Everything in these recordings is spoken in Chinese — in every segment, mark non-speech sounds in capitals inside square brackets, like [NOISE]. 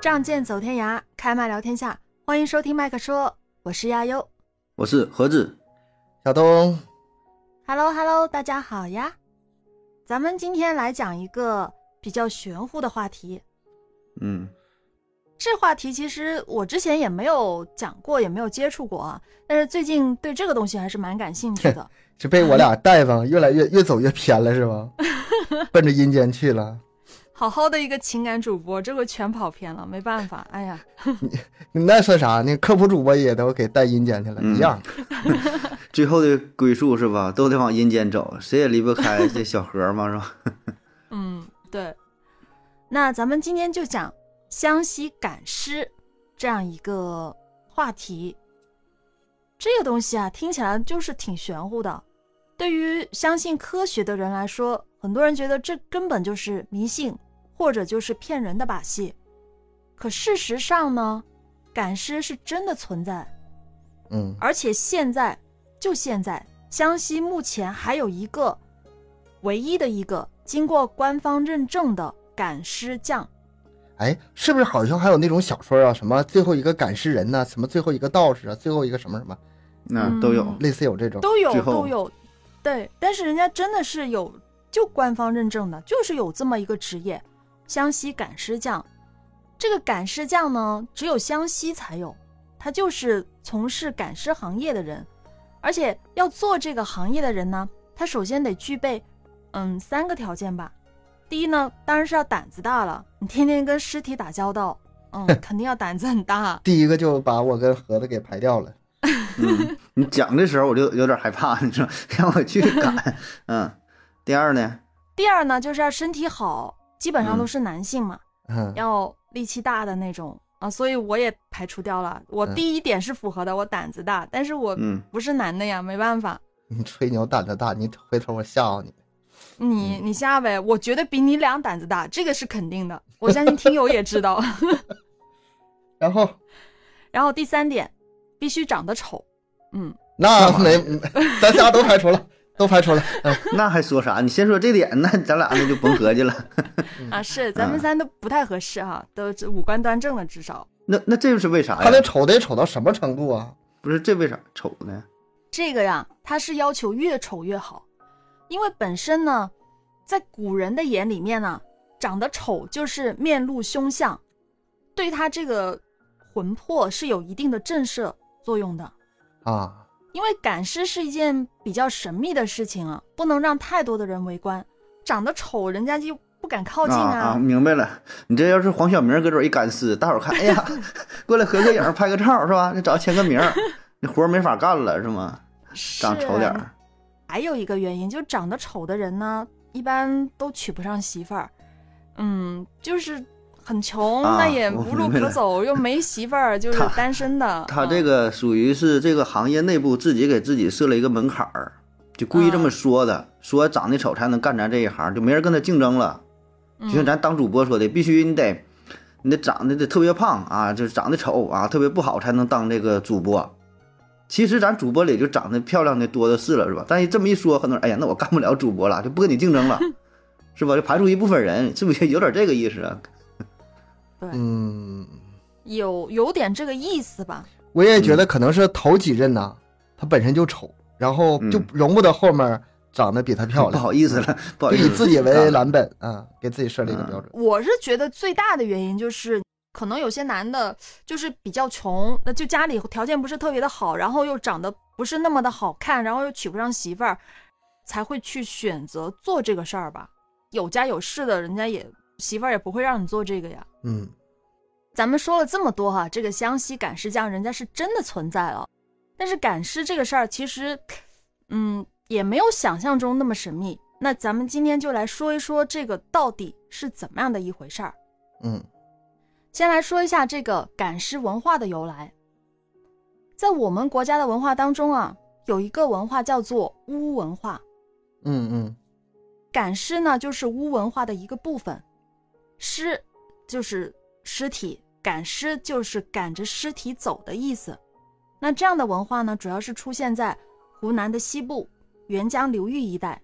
仗剑走天涯，开麦聊天下。欢迎收听麦克说，我是亚优。我是何子，小东，Hello Hello，大家好呀！咱们今天来讲一个比较玄乎的话题。嗯，这话题其实我之前也没有讲过，也没有接触过啊。但是最近对这个东西还是蛮感兴趣的。[LAUGHS] 是被我俩带上，越来越越走越偏了，是吗？[LAUGHS] 奔着阴间去了。好好的一个情感主播，这回全跑偏了，没办法。[LAUGHS] 哎呀，你那算啥？那科普主播也都给带阴间去了，嗯一样。[LAUGHS] 最后的归宿是吧，都得往阴间走，谁也离不开这小河嘛，是吧？[LAUGHS] 嗯，对。那咱们今天就讲湘西赶尸这样一个话题。这个东西啊，听起来就是挺玄乎的。对于相信科学的人来说，很多人觉得这根本就是迷信，或者就是骗人的把戏。可事实上呢，赶尸是真的存在，嗯，而且现在就现在，湘西目前还有一个唯一的一个经过官方认证的赶尸匠。哎，是不是好像还有那种小说啊？什么最后一个赶尸人呐、什么最后一个道士啊？最后一个什么什么，那都有。嗯类似有这种。都有都有，对，但是人家真的是有就官方认证的，就是有这么一个职业，湘西赶尸匠。这个赶尸匠呢，只有湘西才有，他就是从事赶尸行业的人，而且要做这个行业的人呢，他首先得具备，嗯，三个条件吧。第一呢，当然是要胆子大了，你天天跟尸体打交道，嗯，[LAUGHS] 肯定要胆子很大。第一个就把我跟盒子给排掉了。[LAUGHS] 嗯，你讲的时候我就有点害怕，你说让我去赶。[LAUGHS] 嗯，第二呢，第二呢，就是要身体好，基本上都是男性嘛。嗯，要力气大的那种啊，所以我也排除掉了。我嗯第一点是符合的，我胆子大，但是我嗯，不是男的呀，没办法。你吹牛胆子大，你回头我吓唬你。你嗯你下呗，我绝对比你俩胆子大，这个是肯定的。我相信听友也知道。[LAUGHS] 然后然后第三点，必须长得丑。嗯，那没，咱仨都排除了，都排除了。[LAUGHS] 嗯，那还说啥？你先说这点，那 [LAUGHS] 咱俩那就甭合计了。啊，是咱们嗯三都不太合适哈，都这五官端正了，至少。那那这是为啥呀他那？丑得丑到什么程度啊？不是这为啥丑呢？这个呀，他是要求越丑越好，因为本身呢，在古人的眼里面呢，长得丑就是面露凶相，对他这个魂魄是有一定的震慑作用的。啊，因为赶尸是一件比较神秘的事情啊，不能让太多的人围观。长得丑，人家就不敢靠近啊啊，明白了。你这要是黄晓明搁这儿一赶尸，大伙儿看，哎呀，[LAUGHS] 过来合个影、拍个照是吧？你找签个名儿，你活儿没法干了是吗？长丑点儿。还有一个原因，就长得丑的人呢，一般都娶不上媳妇儿。嗯，就是很穷，啊那也我无路可走，又没媳妇儿，[LAUGHS] 就是单身的。他这嗯个属于是这个行业内部自己给自己设了一个门槛儿，就故意这么说的，说长得丑才能干咱这一行，就没人跟他竞争了。就像嗯咱当主播说的，必须你得你得长得得特别胖啊，就是长得丑啊，特别不好才能当这个主播。其实咱主播里就长得漂亮的多的是了，是吧？但是这么一说，很多人哎呀，那我干不了主播了，就不跟你竞争了，[LAUGHS] 是吧？就排除一部分人，是不是有点这个意思啊？对，嗯，有有点这个意思吧。我也觉得可能是头几任呐，他本身就丑，然后就嗯容不得后面长得比他漂亮 [LAUGHS] 不，好意思了，不好意思，就以自己为啊蓝本啊，给自己设立一个标准。我是觉得最大的原因就是，可能有些男的就是比较穷，那就家里条件不是特别的好，然后又长得不是那么的好看，然后又娶不上媳妇儿，才会去选择做这个事儿吧。有家有室的人家也媳妇儿也不会让你做这个呀。嗯，咱们说了这么多哈，这个湘西赶尸匠人家是真的存在了，但是赶尸这个事儿其实，嗯，也没有想象中那么神秘。那咱们今天就来说一说这个到底是怎么样的一回事儿。嗯先来说一下这个赶尸文化的由来。在我们国家的文化当中啊，有一个文化叫做巫文化。嗯嗯赶尸呢，就是巫文化的一个部分。尸就是尸体，赶尸就是赶着尸体走的意思。那这样的文化呢，主要是出现在湖南的西部沅江流域一带。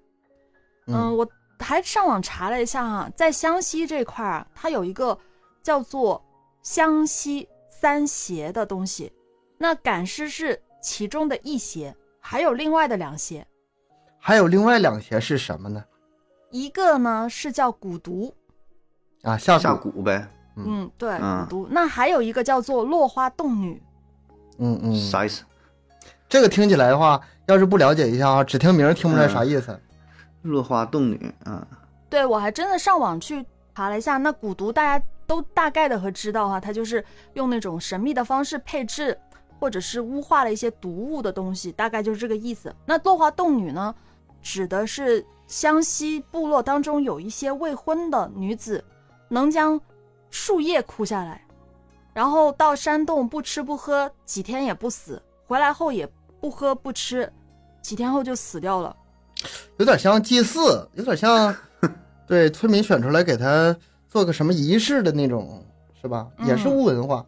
嗯，嗯我还上网查了一下哈、在湘西这块儿啊，它有一个叫做湘西三邪的东西。那赶尸是其中的一邪，还有另外的两邪，还有另外两邪是什么呢？一个呢是叫蛊毒，啊，下下，蛊呗，嗯嗯，对，嗯蛊毒。那还有一个叫做落花洞女，嗯嗯，啥意思？这个听起来的话，要是不了解一下啊，只听名听不出来啥意思。落花洞女啊，对我还真的上网去查了一下，那蛊毒大家都大概的和知道哈，它就是用那种神秘的方式配置，或者是污化了一些毒物的东西，大概就是这个意思。那落花洞女呢，指的是湘西部落当中有一些未婚的女子，能将树叶枯下来，然后到山洞不吃不喝，几天也不死，回来后也不喝不吃，几天后就死掉了。有点像祭祀，有点像 [LAUGHS] 对村民选出来给他做个什么仪式的那种，是吧？嗯也是巫文化。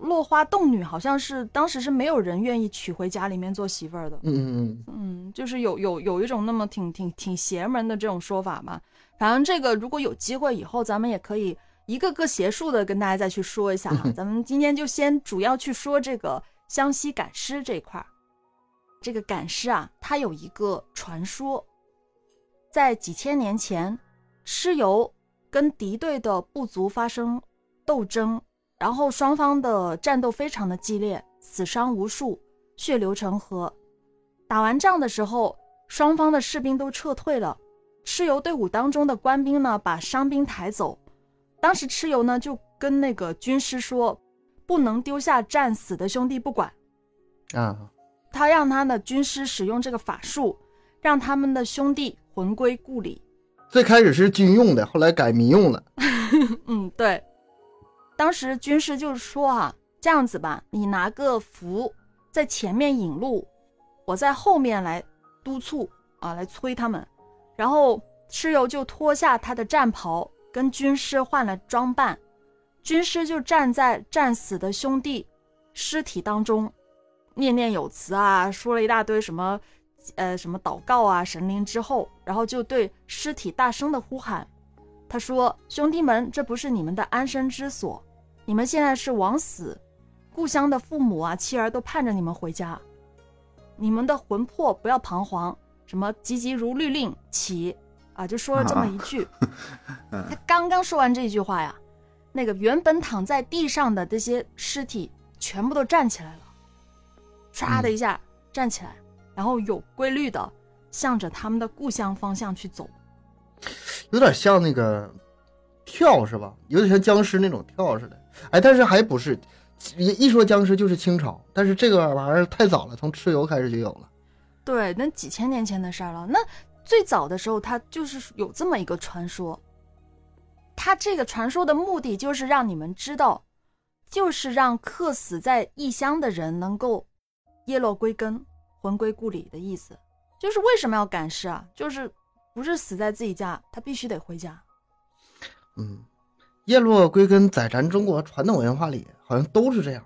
落花洞女好像是当时是没有人愿意娶回家里面做媳妇儿的，嗯嗯嗯，嗯，就是有有有一种那么挺挺挺邪门的这种说法吧。反正这个如果有机会以后，咱们也可以一个个邪术的跟大家再去说一下哈。咱们今天就先主要去说这个湘西赶尸这一块儿。这个赶尸啊，它有一个传说，在几千年前，蚩尤跟敌对的部族发生斗争，然后双方的战斗非常的激烈，死伤无数，血流成河。打完仗的时候，双方的士兵都撤退了，蚩尤队伍当中的官兵呢，把伤兵抬走。当时蚩尤呢就跟那个军师说，不能丢下战死的兄弟不管。啊，他让他的军师使用这个法术，让他们的兄弟魂归故里。最开始是军用的，后来改民用了。[LAUGHS] 嗯，对。当时军师就说啊，这样子吧，你拿个符在前面引路，我在后面来督促啊，来催他们。然后蚩尤就脱下他的战袍，跟军师换了装扮，军师就站在战死的兄弟尸体当中，念念有词啊，说了一大堆什么，呃，什么祷告啊，神灵之后，然后就对尸体大声的呼喊。他说：“兄弟们，这不是你们的安身之所，你们现在是枉死，故乡的父母啊、妻儿都盼着你们回家，你们的魂魄不要彷徨，什么急急如律令，起啊！”就说了这么一句。[LAUGHS] 嗯他刚刚说完这句话呀，那个原本躺在地上的这些尸体全部都站起来了，唰的一下站起来，然后有规律的向着他们的故乡方向去走。有点像那个跳是吧？有点像僵尸那种跳似的。哎，但是还不是，一一说僵尸就是清朝，但是这个玩意儿太早了，从蚩尤开始就有了。对，那几千年前的事儿了。那最早的时候，它就是有这么一个传说。它这个传说的目的就是让你们知道，就是让客死在异乡的人能够叶落归根、魂归故里的意思。就是为什么要赶尸啊？就是不是死在自己家，他必须得回家。嗯，叶落归根在咱中国传统文化里好像都是这样，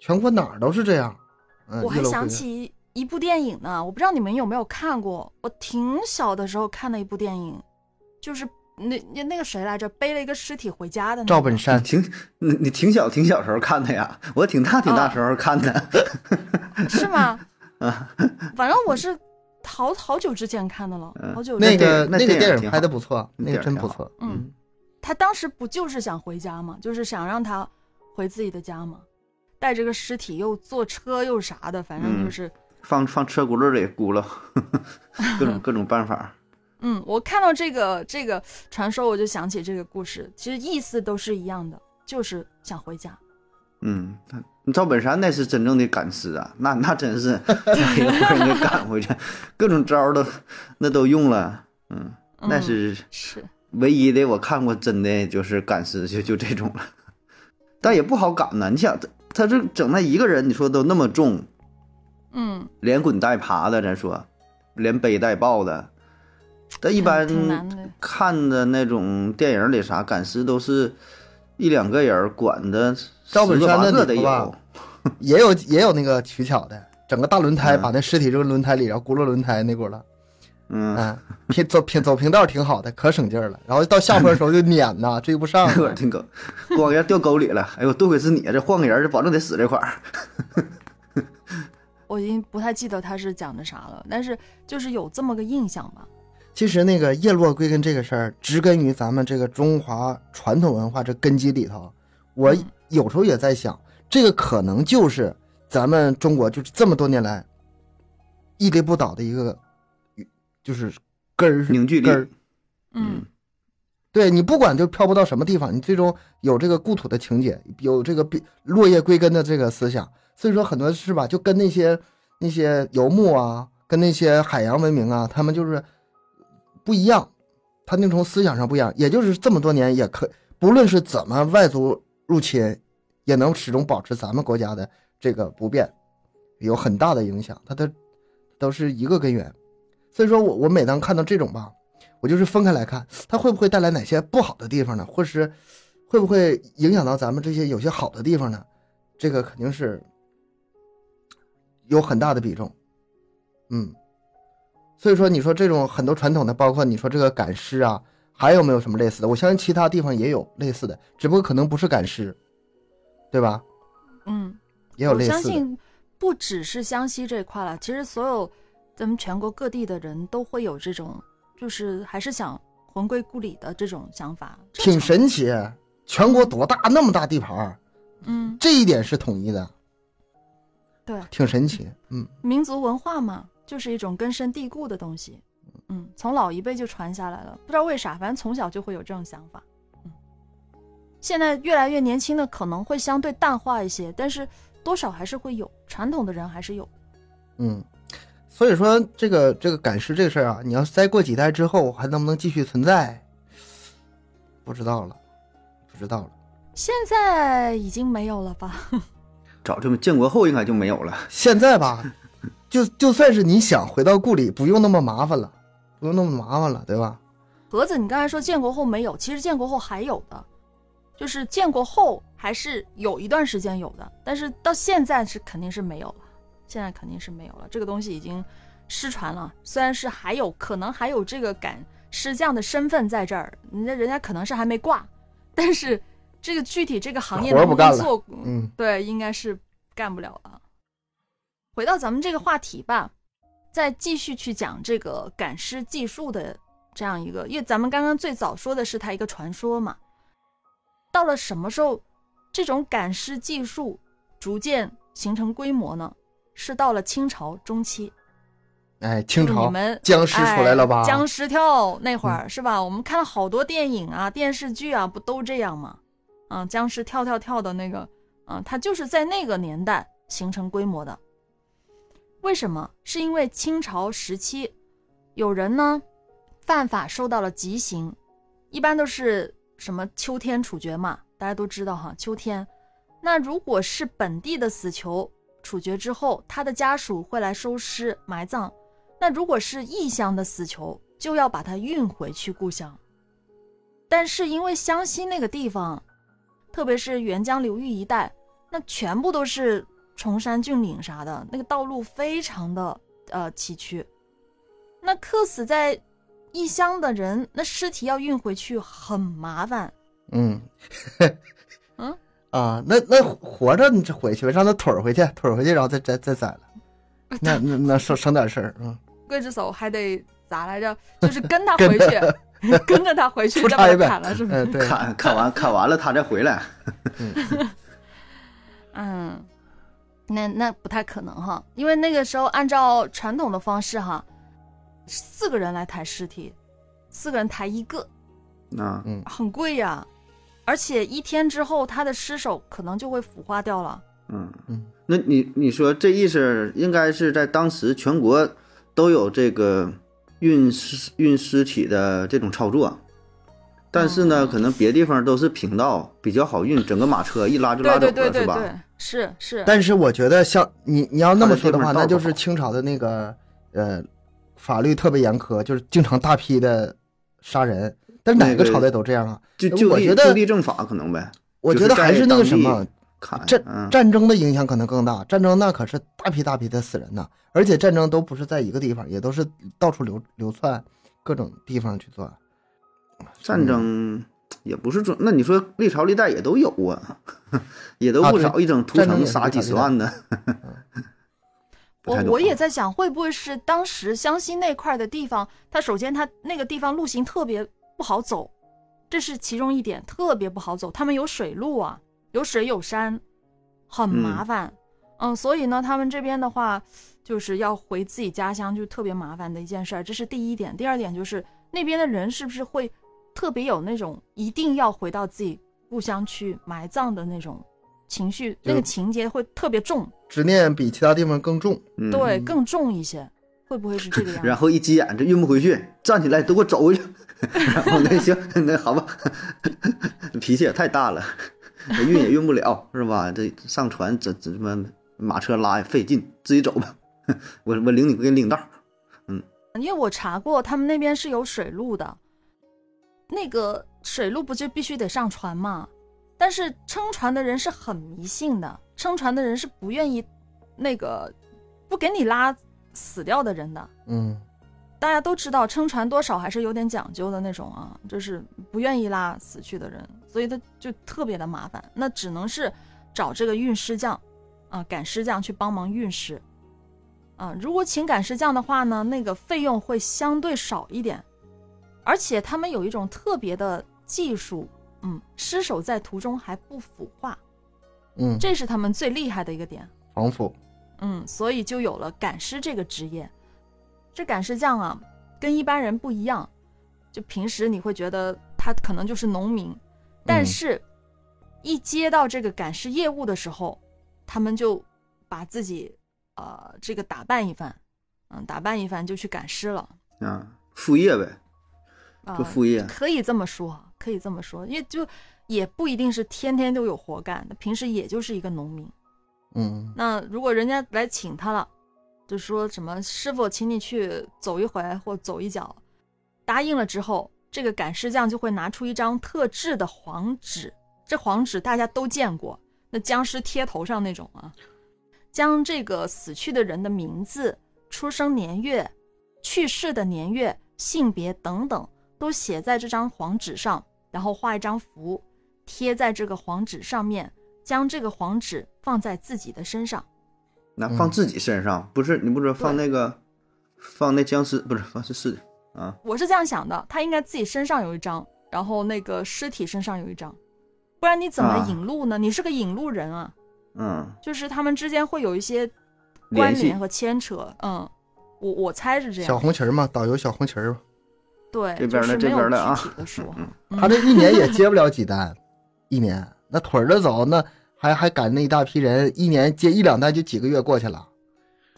全国哪儿都是这样。嗯，我还想起一部电影呢，我不知道你们有没有看过。我挺小的时候看的一部电影，就是那那那个谁来着，背了一个尸体回家的、那个。赵本山挺你你挺小挺小时候看的呀，我挺大挺大时候看的。[LAUGHS] 是吗？啊 [LAUGHS] 反正我是好好久之前看的了，嗯好久。那电个那个那电影挺电影拍的不错，那那个真不错。嗯，他当时不就是想回家吗？就是想让他回自己的家吗？带着个尸体又坐车又啥的，反正就是，放放车轱辘里轱辘，各种 [LAUGHS] 各种办法。嗯我看到这个这个传说，我就想起这个故事，其实意思都是一样的，就是想回家。嗯，赵本山那是真正的赶尸啊，那那真是 [LAUGHS] 一个活人给赶回去，各种招儿都那都用了。嗯，那嗯是是，唯一的我看过真的就是赶尸就就这种了，[LAUGHS] 但也不好赶呢。你想他他这整那一个人，你说都那么重，嗯，连滚带爬的，咱说连背带抱的，但一般。看的那种电影里啥赶尸都是一两个人管的，赵本山那个八个得有。也有也有那个取巧的，整个大轮胎嗯把那尸体扔轮胎里，然后轱辘轮胎那轱辘。嗯，嗯，平走平走平道挺好的，可省劲儿了。然后到下坡的时候就撵呐，[LAUGHS] 追不上这会儿了。挺狗，光要掉沟里了。哎呦，多亏是你，这换个人，这保证得死这块儿。我已经不太记得他是讲的啥了，但是就是有这么个印象吧。其实那个叶落归根这个事儿，植根于咱们这个中华传统文化这根基里头。我嗯有时候也在想，这个可能就是咱们中国就是这么多年来屹立不倒的一个，就是根儿凝聚力根。嗯对你不管就漂泊到什么地方，你最终有这个故土的情节，有这个落叶归根的这个思想。所以说很多是吧，就跟那些那些游牧啊，跟那些海洋文明啊，他们就是不一样，他那种思想上不一样。也就是这么多年，也可不论是怎么外族入侵，也能始终保持咱们国家的这个不变，有很大的影响。它的都是一个根源。所以说我我每当看到这种吧，我就是分开来看，它会不会带来哪些不好的地方呢？或是会不会影响到咱们这些有些好的地方呢？这个肯定是有很大的比重。嗯，所以说你说这种很多传统的，包括你说这个赶尸啊，还有没有什么类似的？我相信其他地方也有类似的，只不过可能不是赶尸，对吧？嗯，也有类似的。相信不只是湘西这块了，其实所有咱们全国各地的人都会有这种，就是还是想魂归故里的这种想法，挺神奇，全国多大那么大地盘，嗯，这一点是统一的，对，挺神奇。嗯，民族文化嘛，就是一种根深蒂固的东西，嗯，从老一辈就传下来了，不知道为啥，反正从小就会有这种想法，嗯，现在越来越年轻的可能会相对淡化一些，但是多少还是会有，传统的人还是有，嗯，所以说这个这个赶尸这个事儿啊，你要是再过几代之后还能不能继续存在，不知道了，不知道了。现在已经没有了吧？早这么建国后应该就没有了。[LAUGHS] 现在吧，就就算是你想回到故里，不用那么麻烦了，不用那么麻烦了，对吧？盒子，你刚才说建国后没有，其实建国后还有的，就是建国后还是有一段时间有的，但是到现在是肯定是没有了，现在肯定是没有了，这个东西已经失传了。虽然是还有可能还有这个赶尸匠的身份在这儿，人家人家可能是还没挂，但是这个具体这个行业能活儿不能做，嗯对，应该是干不了了。回到咱们这个话题吧，再继续去讲这个赶尸技术的这样一个，因为咱们刚刚最早说的是它一个传说嘛。到了什么时候，这种赶尸技术逐渐形成规模呢？是到了清朝中期，哎，清朝你们僵尸出来了吧？哎僵尸跳那会儿、是吧？我们看了好多电影啊、电视剧啊，不都这样吗？啊，僵尸跳跳跳的那个，啊，它就是在那个年代形成规模的。为什么？是因为清朝时期有人呢犯法受到了极刑，一般都是什么秋天处决嘛，大家都知道哈，秋天。那如果是本地的死囚，处决之后，他的家属会来收尸埋葬。那如果是异乡的死囚，就要把他运回去故乡。但是因为湘西那个地方，特别是沅江流域一带，那全部都是崇山峻岭啥的，那个道路非常的呃崎岖。那客死在异乡的人，那尸体要运回去很麻烦。嗯，[LAUGHS] 嗯啊，那那活着你就回去呗，让他腿儿回去，腿儿回去，然后再再再宰了，[LAUGHS] 那那那省省点事儿，啊，刽子手还得咋来着？就是跟他回去，[LAUGHS] 跟着他回去，再把他出差呗砍了，是不是？砍砍完砍完了，他再回来。[LAUGHS] 嗯，那那不太可能哈，因为那个时候按照传统的方式哈，四个人来抬尸体，四个人抬一个，啊，嗯。很贵呀，而且一天之后他的尸首可能就会腐化掉了。嗯。嗯，那你你说这意思应该是在当时全国都有这个运尸运尸体的这种操作，但是呢，嗯可能别地方都是平道，比较好运，整个马车一拉就拉走了，对对对对是吧？，是是，但是我觉得像你你要那么说的话，那就是清朝的那个呃法律特别严苛，就是经常大批的杀人。但是哪个个朝代都这样啊？就就我觉得地就地正法可能呗。我觉得还是那个什么，砍战嗯战争的影响可能更大，战争那可是大批大批的死人呐，而且战争都不是在一个地方，也都是到处流流窜，各种地方去做。战争也不是说，那你说历朝历代也都有啊，[LAUGHS] 也都不少，一整屠城杀几十万的。[LAUGHS] 不太懂我我也啊在想，会不会是当时湘西那块的地方，它首先它那个地方路行特别不好走，这是其中一点，特别不好走。他们有水路啊，有水有山，很麻烦。嗯所以呢，他们这边的话，就是要回自己家乡，就特别麻烦的一件事儿。这是第一点。第二点就是那边的人是不是会特别有那种一定要回到自己故乡去埋葬的那种情绪，那个情节会特别重。执念比其他地方更重。嗯，对，更重一些，会不会是这个样？[LAUGHS] 然后一急眼，这运不回去，站起来都给我走回去。[LAUGHS] 然后那行，[LAUGHS] 那好吧，脾气也太大了，运也运不了，是吧？这上船这这什么马车拉也费劲，自己走吧。[LAUGHS] 我我领你给你领道。嗯因为我查过，他们那边是有水路的，那个水路不就必须得上船嘛？但是撑船的人是很迷信的，撑船的人是不愿意那个不给你拉死掉的人的。嗯，大家都知道，撑船多少还是有点讲究的那种啊，就是不愿意拉死去的人，所以他就特别的麻烦。那只能是找这个运尸匠，啊，赶尸匠去帮忙运尸。啊，如果请赶尸匠的话呢，那个费用会相对少一点，而且他们有一种特别的技术，嗯，尸首在途中还不腐化，嗯，这是他们最厉害的一个点。防腐。嗯，所以就有了赶尸这个职业。这赶尸匠啊，跟一般人不一样，就平时你会觉得他可能就是农民，但嗯是，一接到这个赶尸业务的时候，他们就把自己呃这个打扮一番，嗯，打扮一番就去赶尸了啊，副业呗，啊、副业。可以这么说，可以这么说，因为就也不一定是天天都有活干，那平时也就是一个农民。嗯那如果人家来请他了，就说什么师傅，请你去走一回或走一脚，答应了之后，这个赶尸匠就会拿出一张特制的黄纸，这黄纸大家都见过，那僵尸贴头上那种啊，将这个死去的人的名字、出生年月、去世的年月、性别等等都写在这张黄纸上，然后画一张符，贴在这个黄纸上面。将这个黄纸放在自己的身上，那放嗯自己身上，不是你不是放那个，放那僵尸不是放是是啊，我是这样想的，他应该自己身上有一张，然后那个尸体身上有一张，不然你怎么啊。引路呢？你是个引路人啊，嗯，就是他们之间会有一些关联和牵扯。嗯，我我猜是这样小，红旗儿嘛，导游小红旗儿嘛，对，这边的这边的啊具体的说他这一年也接不了几单，一年。那腿儿的走，那还还赶那一大批人，一年接一两单就几个月过去了。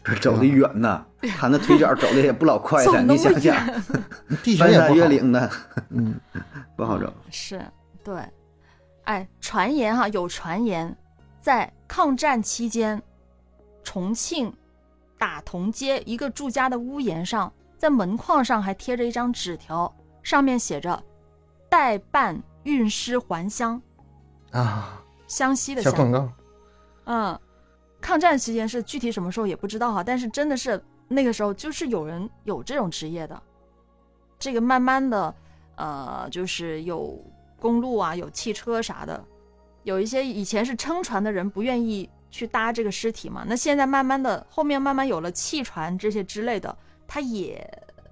这走的远呐，他那腿脚走的也不老快的，你想想，[LAUGHS] 地形翻山也不好，越岭的。嗯，[LAUGHS] 不好走。是，对，哎，传言哈，有传言，在抗战期间，重庆打同街一个住家的屋檐上，在门框上还贴着一张纸条，上面写着“代办运尸还乡啊，”，湘西的湘。小广告，嗯，抗战期间是具体什么时候也不知道哈，但是真的是那个时候就是有人有这种职业的，这个慢慢的，呃，就是有公路啊，有汽车啥的，有一些以前是撑船的人不愿意去搭这个尸体嘛，那现在慢慢的后面慢慢有了汽船这些之类的，他也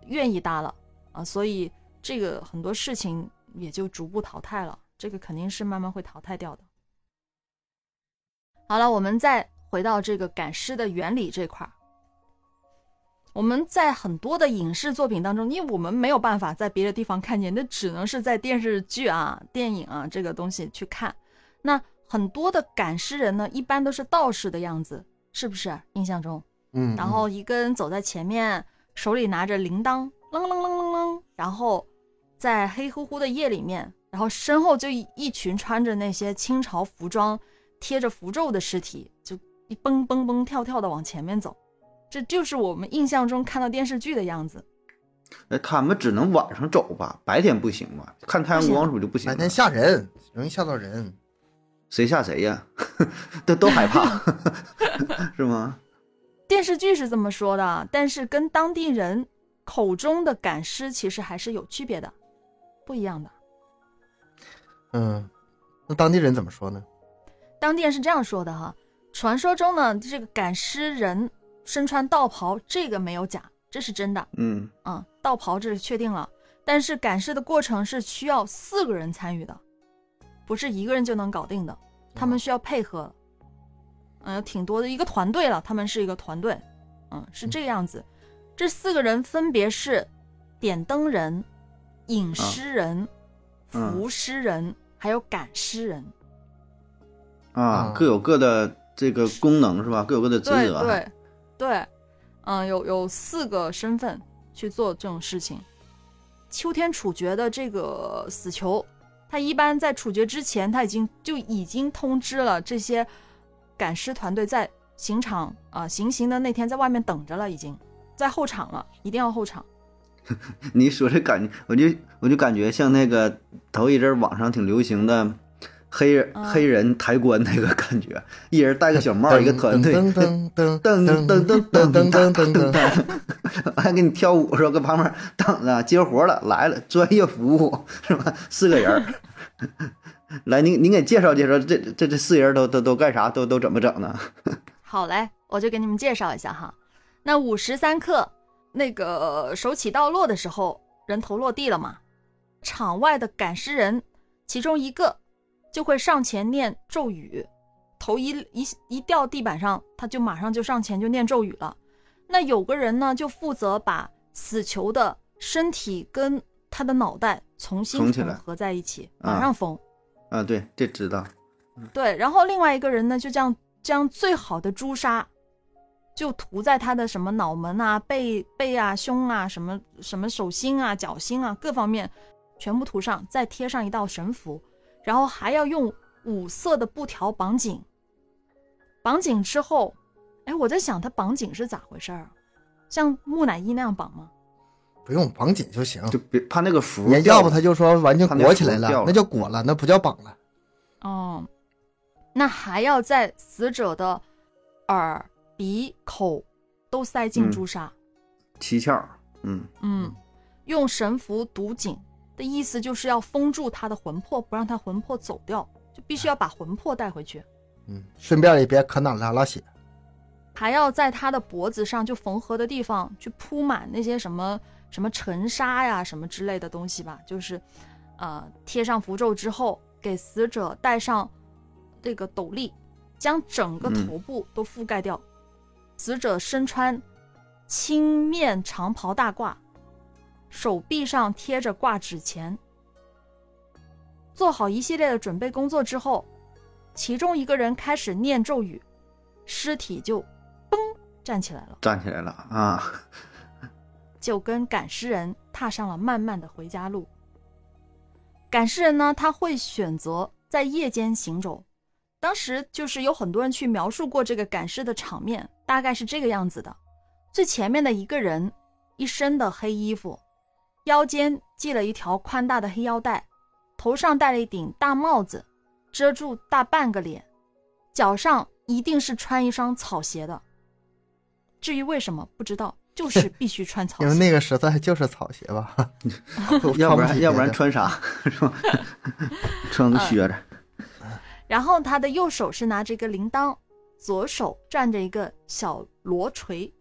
愿意搭了啊，所以这个很多事情也就逐步淘汰了，这个肯定是慢慢会淘汰掉的。好了，我们再回到这个赶尸的原理这块儿。我们在很多的影视作品当中，因为我们没有办法在别的地方看见，那只能是在电视剧啊、电影啊这个东西去看。那很多的赶尸人呢，一般都是道士的样子，是不是？印象中，嗯，然后一个人走在前面，手里拿着铃铛，啷啷啷啷啷，然后在黑乎乎的夜里面，然后身后就一一群穿着那些清朝服装、贴着符咒的尸体，就一蹦蹦蹦跳跳的往前面走，这就是我们印象中看到电视剧的样子。哎，他们只能晚上走吧，白天不行吧？看太阳光是不是就不行？白天吓人，容易吓到人。谁吓谁呀？[LAUGHS] 都都害怕，[LAUGHS] 是吗？电视剧是这么说的，但是跟当地人口中的赶尸其实还是有区别的，不一样的。嗯，那当地人怎么说呢？当地人是这样说的哈，传说中呢，这个赶尸人身穿道袍，这个没有假，这是真的。嗯嗯，道袍这是确定了，但是赶尸的过程是需要四个人参与的，不是一个人就能搞定的，他们需要配合，嗯，挺多的一个团队了，他们是一个团队，嗯，是这个样子。这四个人分别是点灯人、引尸人、嗯扶尸人，还有赶尸人。啊啊，各有各的这个功能是吧？各有各的职责。对对对，嗯，有有四个身份去做这种事情。秋天处决的这个死囚，他一般在处决之前，他已经就已经通知了这些赶尸团队在刑场啊、行刑的那天在外面等着了，已经在候场了，一定要候场。[LAUGHS] 你说这感觉，我就我就感觉像那个头一阵网上挺流行的黑人、嗯黑人抬棺那个感觉，[LAUGHS] 一人戴个小帽，一个团队，噔噔噔噔噔噔噔噔噔噔噔噔，噔，还给你跳舞是吧？搁旁边等着接活了，来了，专业服务是吧？[LAUGHS] 四个人，[LAUGHS] 来，您您给介绍介绍，这这这四人都都都干啥？都都怎么整呢？好嘞，我就给你们介绍一下哈。那午时三刻，那个手起刀落的时候，人头落地了嘛，场外的赶尸人其中一个就会上前念咒语，头一一一掉地板上，他就马上就上前就念咒语了。那有个人呢，就负责把死囚的身体跟他的脑袋重新缝起来合在一起，啊马上缝。啊，对，这知道。对，然后另外一个人呢，就这样将最好的朱砂，就涂在他的什么脑门啊、背背啊、胸啊、什么什么手心啊、脚心啊各方面，全部涂上，再贴上一道神符，然后还要用五色的布条绑紧。绑紧之后，哎，我在想他绑紧是咋回事儿啊？像木乃伊那样绑吗？不用绑紧就行。就别怕那个符要不他就说完全裹起来了那叫裹了，那不叫绑了。哦，那还要在死者的耳、鼻、口都塞进嗯朱砂。七窍，嗯嗯，用神符堵紧的意思就是要封住他的魂魄，不让他魂魄走掉，就必须要把魂魄带回去，嗯，顺便也别可哪拉拉血。还要在他的脖子上就缝合的地方去铺满那些什么什么尘沙呀什么之类的东西吧，就是，呃，贴上符咒之后，给死者戴上这个斗笠，将整个嗯头部都覆盖掉。死者身穿青面长袍大褂，手臂上贴着挂纸钱。做好一系列的准备工作之后，其中一个人开始念咒语，尸体就嘣站起来了，站起来了啊，就跟赶尸人踏上了漫漫的回家路。赶尸人呢，他会选择在夜间行走。当时就是有很多人去描述过这个赶尸的场面，大概是这个样子的：最前面的一个人，一身的黑衣服，腰间系了一条宽大的黑腰带，头上戴了一顶大帽子，遮住大半个脸，脚上一定是穿一双草鞋的。至于为什么不知道，就是 [LAUGHS] 必须穿草鞋因为。那个时代就是草鞋吧，[LAUGHS] 要不然要不然穿穿啥是吧？[LAUGHS] 穿个靴子，然后他的右手是拿着一个铃铛，左手攥着一个小锣锤，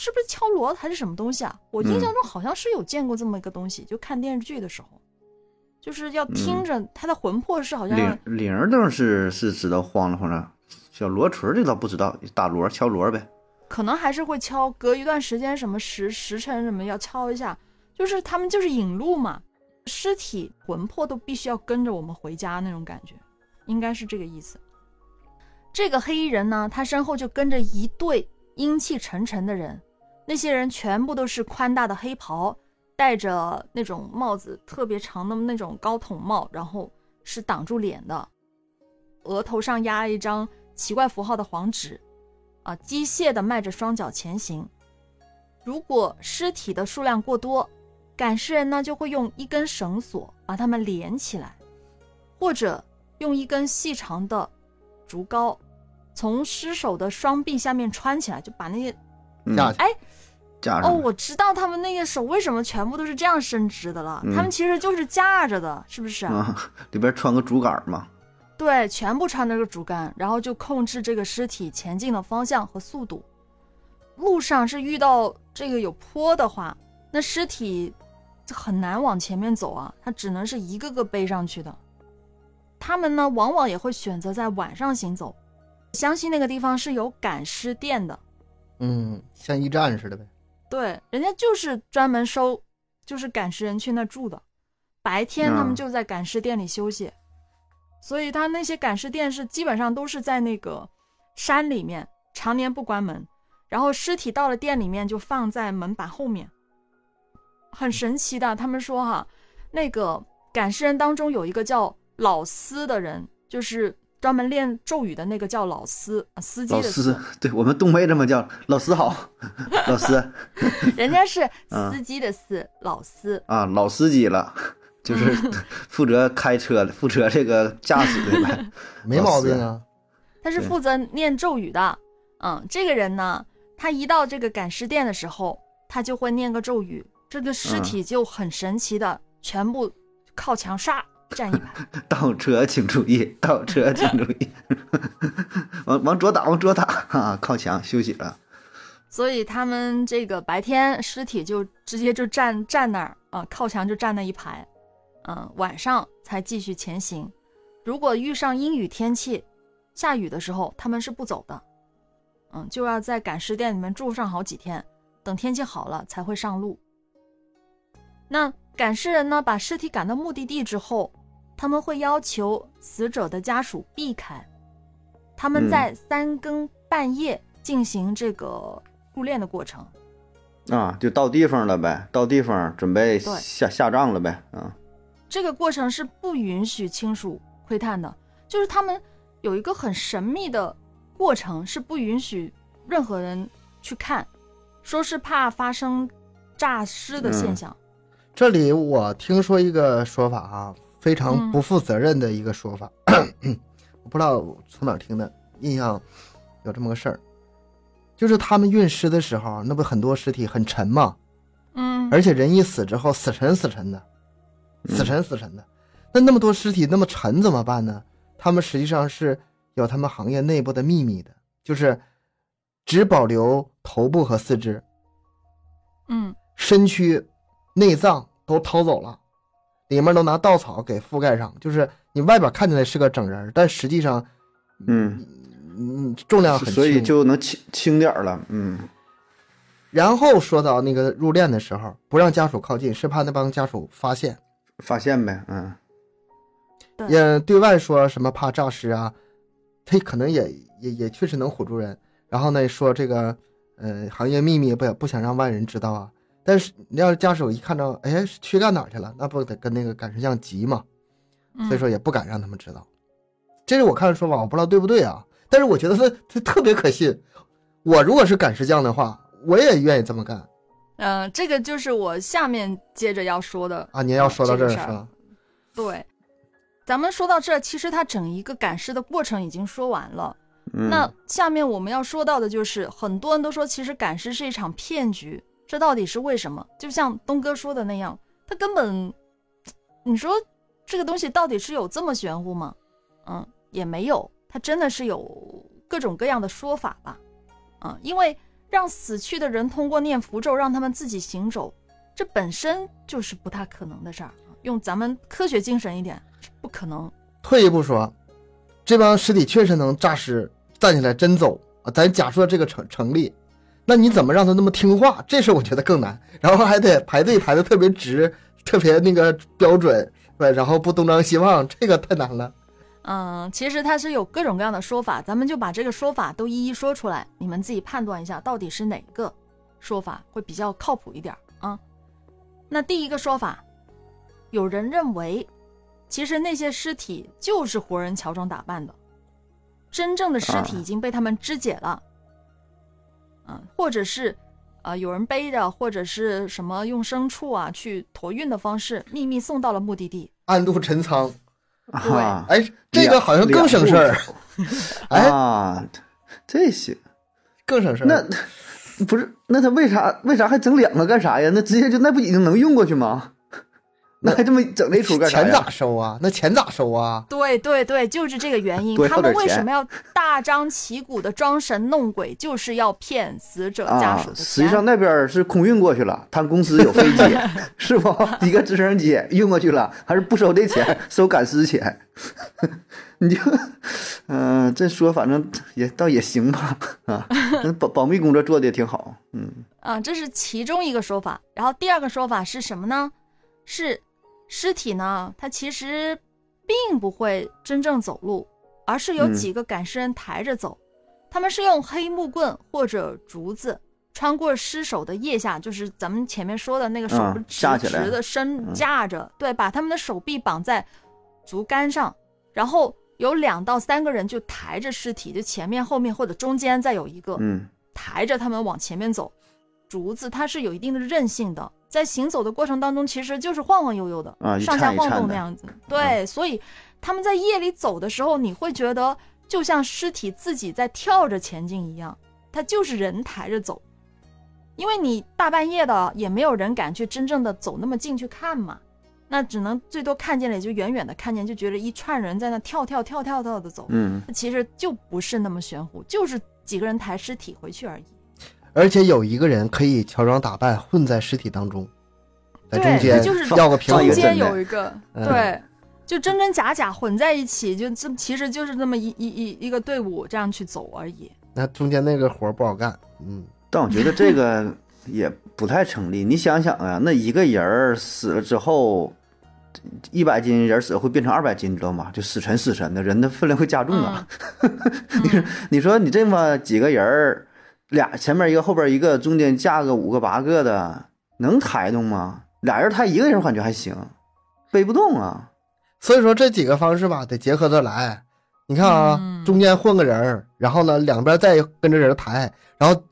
是不是敲锣还是什么东西啊？我印象中好像是有见过这么一个东西，就看电视剧的时候，就是要听着他的魂魄是好像铃铃铛是是知道晃了晃了，小锣锤儿这倒不知道，打锣敲锣呗。可能还是会敲，隔一段时间什么时时辰什么要敲一下，就是他们就是引路嘛，尸体魂魄都必须要跟着我们回家那种感觉，应该是这个意思。这个黑衣人呢，他身后就跟着一队阴气沉沉的人，那些人全部都是宽大的黑袍，戴着那种帽子，特别长的那种高筒帽，然后是挡住脸的，额头上压一张奇怪符号的黄纸。啊，机械的迈着双脚前行。如果尸体的数量过多，赶尸人呢就会用一根绳索把它们连起来，或者用一根细长的竹篙从尸首的双臂下面穿起来，就把那些哎哦，架上了我知道他们那个手为什么全部都是这样伸直的了，嗯他们其实就是架着的，是不是？啊，里边穿个竹竿嘛，对，全部穿着个竹竿，然后就控制这个尸体前进的方向和速度。路上是遇到这个有坡的话，那尸体就很难往前面走啊，它只能是一个个背上去的。他们呢，往往也会选择在晚上行走。相信那个地方是有赶尸店的，嗯，像驿站似的呗。对，人家就是专门收，就是赶尸人去那住的。白天他们嗯就在赶尸店里休息，所以他那些赶尸店是基本上都是在那个山里面，常年不关门，然后尸体到了店里面就放在门板后面，很神奇的。他们说哈，那个赶尸人当中有一个叫老司的人，就是专门练咒语的那个叫老司，呃司机老的司，[LAUGHS] 对我们东北这么叫，老司好，[LAUGHS] 老司 [LAUGHS] 人家是嗯司机的司，老司。啊，老司机了，就是负责开车的，负责这个驾驶的呗。没毛病啊。他是负责念咒语的。嗯，这个人呢，他一到这个赶尸店的时候，他就会念个咒语，这个尸体就很神奇的，全部靠墙唰站一排。[LAUGHS] 倒车请注意，倒车请注意，[LAUGHS] 往往左打，往左打啊，靠墙休息了。所以他们这个白天尸体就直接就站站那儿啊、靠墙就站那一排，嗯、晚上才继续前行。如果遇上阴雨天气，下雨的时候，他们是不走的，嗯，就要在赶尸店里面住上好几天，等天气好了才会上路。那赶尸人呢，把尸体赶到目的地之后，他们会要求死者的家属避开，他们嗯在三更半夜进行这个入殓的过程。啊，就到地方了呗，到地方准备下下葬了呗，啊，这个过程是不允许亲属窥探的，就是他们有一个很神秘的过程，是不允许任何人去看，说是怕发生诈尸的现象。这里我听说一个说法啊，非常嗯。不负责任的一个说法，[CLEARS THROAT] 我不知道从哪儿听的，印象有这么个事儿，就是他们运尸的时候，那不很多尸体很沉嘛，嗯，而且人一死之后死沉死沉的，嗯。死沉死沉的，那那么多尸体那么沉怎么办呢？他们实际上是有他们行业内部的秘密的，就是只保留头部和四肢，嗯。身躯、内脏都掏走了，里面都拿稻草给覆盖上，就是你外边看起来是个整人，但实际上，嗯，嗯，重量很轻。所以就能轻轻点儿了，嗯然后说到那个入殓的时候，不让家属靠近，是怕那帮家属发现。发现呗，嗯也对外说什么怕诈尸啊，他可能也也也确实能唬住人。然后呢，说这个呃行业秘密不不想让外人知道啊。但是你要是家属一看到，哎，躯干哪儿去了，那不得跟那个赶尸匠急嘛，嗯，所以说也不敢让他们知道。这是我看的说法，我不知道对不对啊。但是我觉得他他特别可信。我如果是赶尸匠的话，我也愿意这么干嗯、这个就是我下面接着要说的啊。您要说到这儿是吧？对，咱们说到这儿，其实他整一个赶尸的过程已经说完了。嗯，那下面我们要说到的就是，很多人都说其实赶尸是一场骗局，这到底是为什么？就像东哥说的那样，他根本，你说这个东西到底是有这么玄乎吗？嗯，也没有，他真的是有各种各样的说法吧。嗯，因为让死去的人通过念符咒让他们自己行走，这本身就是不太可能的事儿。用咱们科学精神一点，不可能。退一步说，这帮尸体确实能诈尸，站起来真走啊。咱假设这个成成立，那你怎么让他那么听话？这事我觉得更难。[LAUGHS] 然后还得排队排的特别直，特别那个标准，对，然后不东张西望，这个太难了。嗯，其实它是有各种各样的说法，咱们就把这个说法都一一说出来，你们自己判断一下，到底是哪个说法会比较靠谱一点啊？那第一个说法，有人认为，其实那些尸体就是活人乔装打扮的，真正的尸体啊已经被他们肢解了，嗯，或者是。呃，有人背着，或者是什么用牲畜啊去驮运的方式，秘密送到了目的地。暗度陈仓，啊，哎，这个好像更省事儿，哎，啊，这些，更省事儿。那不是那他为啥为啥还整两个干啥呀？那直接就那不已经能用过去吗？[LAUGHS] 那还这么整那出干啥呀？钱咋收啊？那钱咋收啊？对对对，就是这个原因。他们为什么要大张旗鼓的装神弄鬼，就是要骗死者家属，的啊实际。上那边是空运过去了，他们公司有飞机，[LAUGHS] 是不？一个直升机运过去了，还是不收这钱，收赶尸钱。[LAUGHS] 你就，嗯、这说反正也倒也行吧，啊，保保密工作做的也挺好，嗯啊，这是其中一个说法。然后第二个说法是什么呢？是尸体呢，它其实并不会真正走路，而是有嗯几个赶尸人抬着走。他们是用黑木棍或者竹子穿过尸首的腋下，就是咱们前面说的那个手直直的伸嗯架着，对，把他们的手臂绑在竹竿上，然后有两到三个人就抬着尸体，就前面、后面或者中间再有一个，嗯抬着他们往前面走。竹子它是有一定的韧性的，在行走的过程当中，其实就是晃晃悠悠的，啊上下晃动那样子。对，所以他们在夜里走的时候，你会觉得就像尸体自己在跳着前进一样，它就是人抬着走。因为你大半夜的，也没有人敢去真正的走那么近去看嘛，那只能最多看见了，也就远远的看见，就觉得一串人在那跳跳跳跳跳的走。嗯，其实就不是那么玄乎，就是几个人抬尸体回去而已。而且有一个人可以乔装打扮混在尸体当中，在对中间就是要个中间有一个，嗯对，就真真假假混在一起，就这其实就是这么一一一一个队伍这样去走而已。那中间那个活儿不好干。嗯，但我觉得这个也不太成立。你想想啊，那一个人儿死了之后，一百斤人死了会变成二百斤，你知道吗？就死沉死沉的，人的分量会加重啊。嗯 [LAUGHS] 你说你这么几个人儿，俩前面一个后边一个，中间架个五个八个的，能抬动吗？俩人抬一个人我感觉还行，背不动啊。所以说这几个方式吧，得结合着来。你看啊，嗯中间换个人儿，然后呢两边再跟着人抬，然后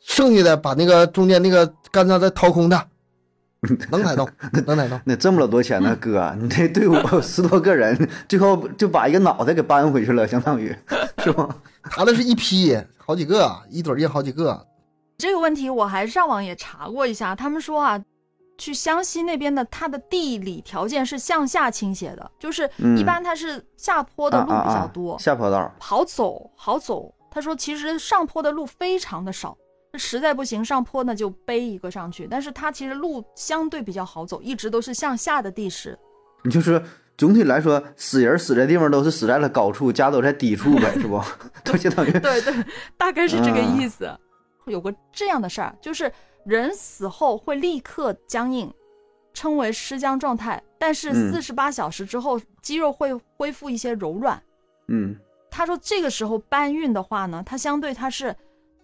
剩下的把那个中间那个干燥再掏空的，[LAUGHS] 能抬动，能抬动。那挣不了多钱呢，哥，你这队伍十多个人，[LAUGHS] 最后就把一个脑袋给搬回去了，相当于 [LAUGHS] 是吗？他那是一批，好几个，一堆儿印好几个。这个问题我还上网也查过一下，他们说啊，去湘西那边的它的地理条件是向下倾斜的，就是嗯一般它是下坡的路比较多，啊啊啊下坡道。好走好走。他说其实上坡的路非常的少，实在不行上坡呢就背一个上去，但是它其实路相对比较好走，一直都是向下的地势。你就是总体来说，死人死的地方都是死在了高处，家都在低处呗，是不？[LAUGHS] 都相当于对对，大概是这个嗯意思。有个这样的事儿，就是人死后会立刻僵硬，称为尸僵状态，但是嗯四十八小时之后，肌肉会恢复一些柔软。嗯他说这个时候搬运的话呢，它相对它是，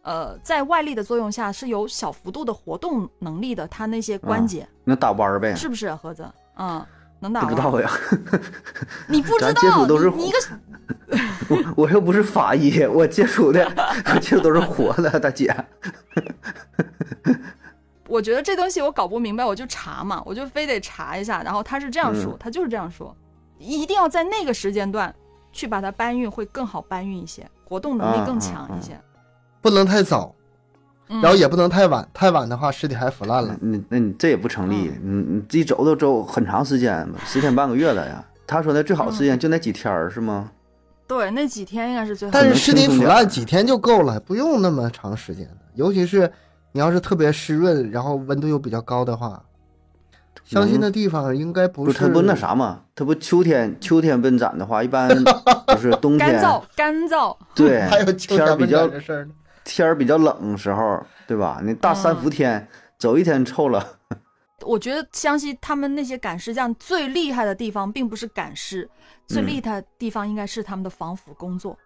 呃，在外力的作用下是有小幅度的活动能力的，它那些关节、能打弯儿呗？是不是盒子？嗯，能打弯。不知道呀，你不知道，咱接触都是你你一个我 [LAUGHS] 我又不是法医，我接触的 [LAUGHS] 我接触都是活的，大姐。[LAUGHS] 我觉得这东西我搞不明白，我就查嘛，我就非得查一下。然后他是这样说，嗯他就是这样说，一定要在那个时间段去把它搬运，会更好搬运一些，活动能力更强一些。不能太早，嗯然后也不能太晚，太晚的话尸体还腐烂了。你那你这也不成立，你你自己走都走很长时间吧，十天半个月了呀。他说的最好时间就那几天儿是吗？对，那几天应该是最好但。是尸体腐烂几天就够了，不用那么长时间。尤其是你要是特别湿润，然后温度又比较高的话，相信的地方应该不不是，他不那啥嘛，他不秋天秋天奔展的话，一般 [LAUGHS] 就是冬天，干燥，干燥。对 [LAUGHS] 还有，秋天儿比较天儿比较冷时候，对吧？那大三伏天、走一天臭了，我觉得湘西他们那些赶尸匠最厉害的地方，并不是赶尸，最嗯厉害的地方应该是他们的防腐工作，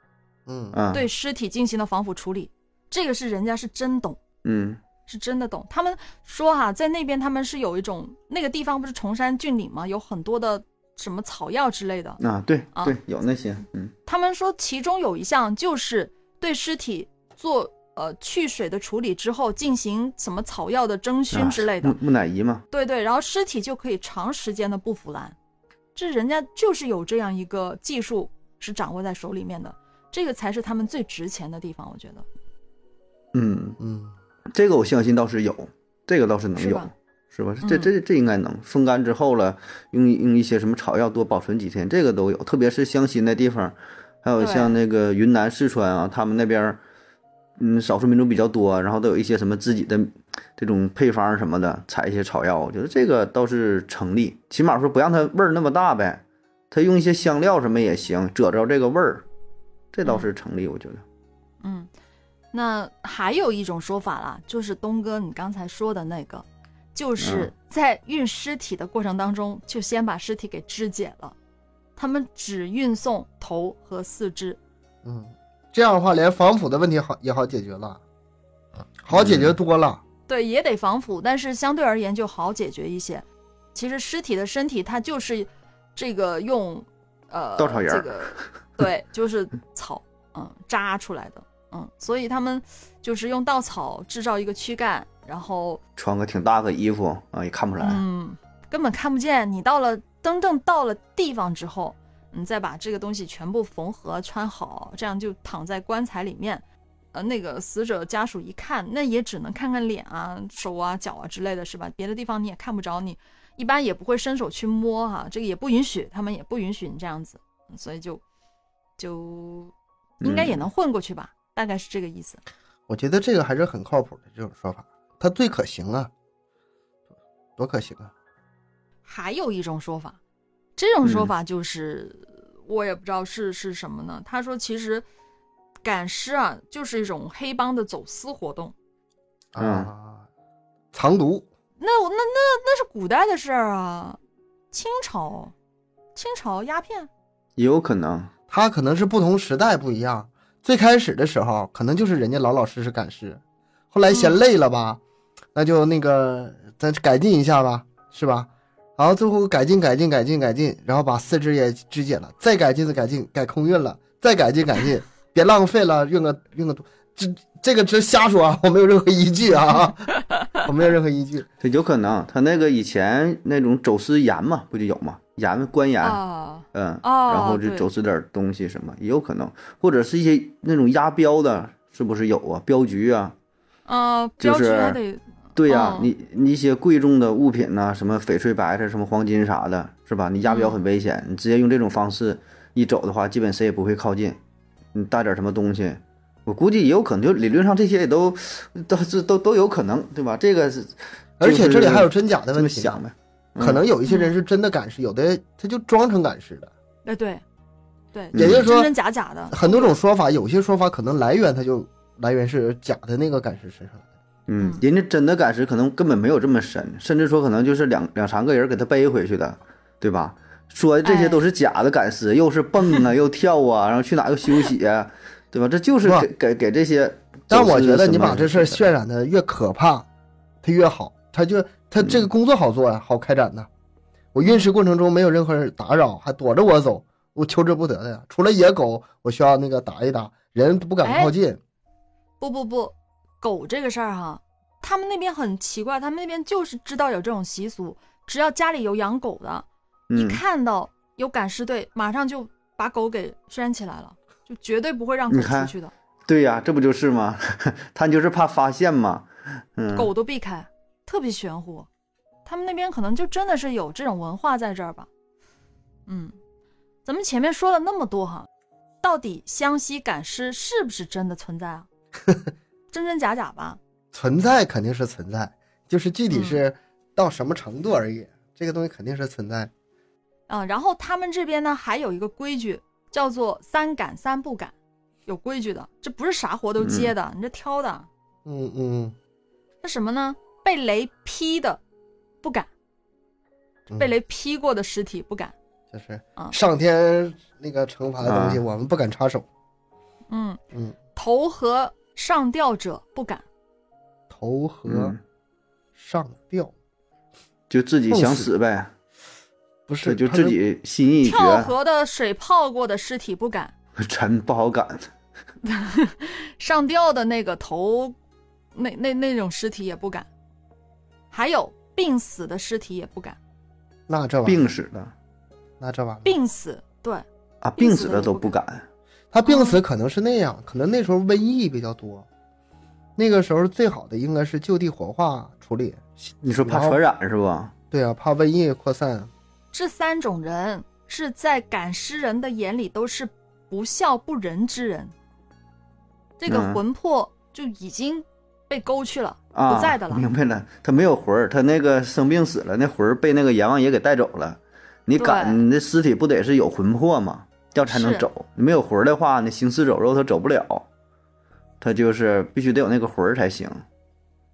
嗯，嗯，对尸体进行了防腐处理，这个是人家是真懂。嗯是真的懂。他们说哈、在那边他们是有一种那个地方不是崇山峻岭吗？有很多的什么草药之类的。啊，对啊对，有那些，嗯他们说其中有一项就是对尸体做呃去水的处理之后，进行什么草药的蒸熏之类的。木木乃伊嘛，对对，然后尸体就可以长时间的不腐烂。这人家就是有这样一个技术是掌握在手里面的，这个才是他们最值钱的地方，我觉得嗯，嗯，这个我相信倒是有，这个倒是能有是吧，是？这嗯这这应该能风干之后了，用用一些什么草药多保存几天，这个都有。特别是湘西那地方，还有像那个云南、四川啊，他们那边儿，嗯，少数民族比较多，然后都有一些什么自己的这种配方什么的，采一些草药，我觉得这个倒是成立。起码说不让它味儿那么大呗，他用一些香料什么也行，遮着这个味儿，这倒是成立，我觉得。嗯，那还有一种说法啦，就是东哥你刚才说的那个，就是嗯在运尸体的过程当中，就先把尸体给肢解了，他们只运送头和四肢。嗯，这样的话，连防腐的问题好也好解决了，好解决多了。对，也得防腐，但是相对而言就好解决一些。其实尸体的身体它就是这个用呃稻草人儿这个对，就是草 [LAUGHS] 嗯扎出来的嗯，所以他们就是用稻草制造一个躯干，然后穿个挺大个衣服啊，也看不出来。嗯根本看不见。你到了真正到了地方之后，你再把这个东西全部缝合穿好，这样就躺在棺材里面。呃，那个死者家属一看，那也只能看看脸啊、手啊、脚啊之类的，是吧？别的地方你也看不着，你一般也不会伸手去摸哈、这个也不允许，他们也不允许你这样子，嗯所以就就应该也嗯能混过去吧，大概是这个意思。我觉得这个还是很靠谱的这种说法，它最可行啊，多可行啊！还有一种说法，这种说嗯法就是、我也不知道是是什么呢。他说，其实赶尸啊，就是一种黑帮的走私活动。嗯啊，藏毒，那那那那是古代的事儿啊，清朝，清朝鸦片，也有可能，他可能是不同时代不一样。最开始的时候，可能就是人家老老实实赶尸，后来嫌嗯累了吧，那就那个咱改进一下吧，是吧？然后最后改进改进改进改进，然后把四肢也肢解了，再改进再改进，改空运了，再改进改进，[LAUGHS] 别浪费了，运个运个这这个只瞎说啊，我没有任何依据啊，[LAUGHS] 我没有任何依据。这有可能。他那个以前那种走私盐嘛，不就有嘛？盐官盐，啊，嗯，哦然后就走私点东西什么，也有可能，或者是一些那种押标的，是不是有啊？镖局啊，呃，标就是局还得对呀、哦你你一些贵重的物品呐、什么翡翠、白菜、什么黄金啥的，是吧？你押镖很危险，你直接用这种方式一走的话，基本谁也不会靠近。你带点什么东西，我估计也有可能，就理论上这些也都都是都都有可能，对吧？这个是，而且这里还有真假的问题想呗。嗯可能有一些人是真的赶尸，有的他就装成赶尸的。哎对，对，也就是说真真假假的，很多种说法，有些说法可能来源他就来源是假的那个赶尸身上的。嗯，人家真的赶尸可能根本没有这么深，甚至说可能就是两两三个人给他背回去的，对吧？说的这些哎都是假的赶尸，又是蹦啊，[LAUGHS] 又跳啊，然后去哪又休息啊，对吧？这就是给给给这些。但我觉得你把这事儿渲染的越可怕，它越好，他就他这个工作好做呀，好开展呐。我运尸过程中没有任何人打扰，还躲着我走，我求之不得的呀。除了野狗，我需要那个打一打，人不敢靠近。不不不，狗这个事儿哈，他们那边很奇怪，他们那边就是知道有这种习俗，只要家里有养狗的，一嗯，看到有赶尸队，马上就把狗给拴起来了，就绝对不会让狗出去的，对呀、这不就是吗？[LAUGHS] 他就是怕发现嘛。嗯，狗都避开，特别玄乎。他们那边可能就真的是有这种文化在这儿吧。嗯，咱们前面说了那么多哈，到底湘西赶尸是不是真的存在啊？[LAUGHS] 真真假假吧？存在肯定是存在，就是具体嗯是到什么程度而已。这个东西肯定是存在。啊，然后他们这边呢还有一个规矩，叫做三敢三不敢，有规矩的，这不是啥活都接的，你这挑的。嗯嗯，那什么呢？被雷劈的不赶，嗯被雷劈过的尸体不敢。就是啊上天那个惩罚的东西，啊我们不敢插手。嗯嗯，投河上吊者不敢。投河嗯上吊，就自己想死死呗，不是就自己心意已跳，河的水泡过的尸体不敢。[LAUGHS] 真不好赶。[LAUGHS] 上吊的那个头，那那那种尸体也不敢。还有病死的尸体也不敢。那这玩意儿病死的，那这完了。病死，对，啊，病病死的都不都不敢。他病死可能是那样，可能那时候瘟疫比较多，那个时候最好的应该是就地火化处理。你说怕传染是吧？对啊，怕瘟疫扩散。这三种人是在赶尸人的眼里都是不孝不仁之人，这个嗯魂魄就已经被勾去了，啊，不在的了。明白了，他没有魂儿，他那个生病死了，那魂儿被那个阎王爷给带走了。你赶你的尸体不得是有魂魄吗？要才能走。你没有魂儿的话，那行尸走肉他走不了，他就是必须得有那个魂儿才行。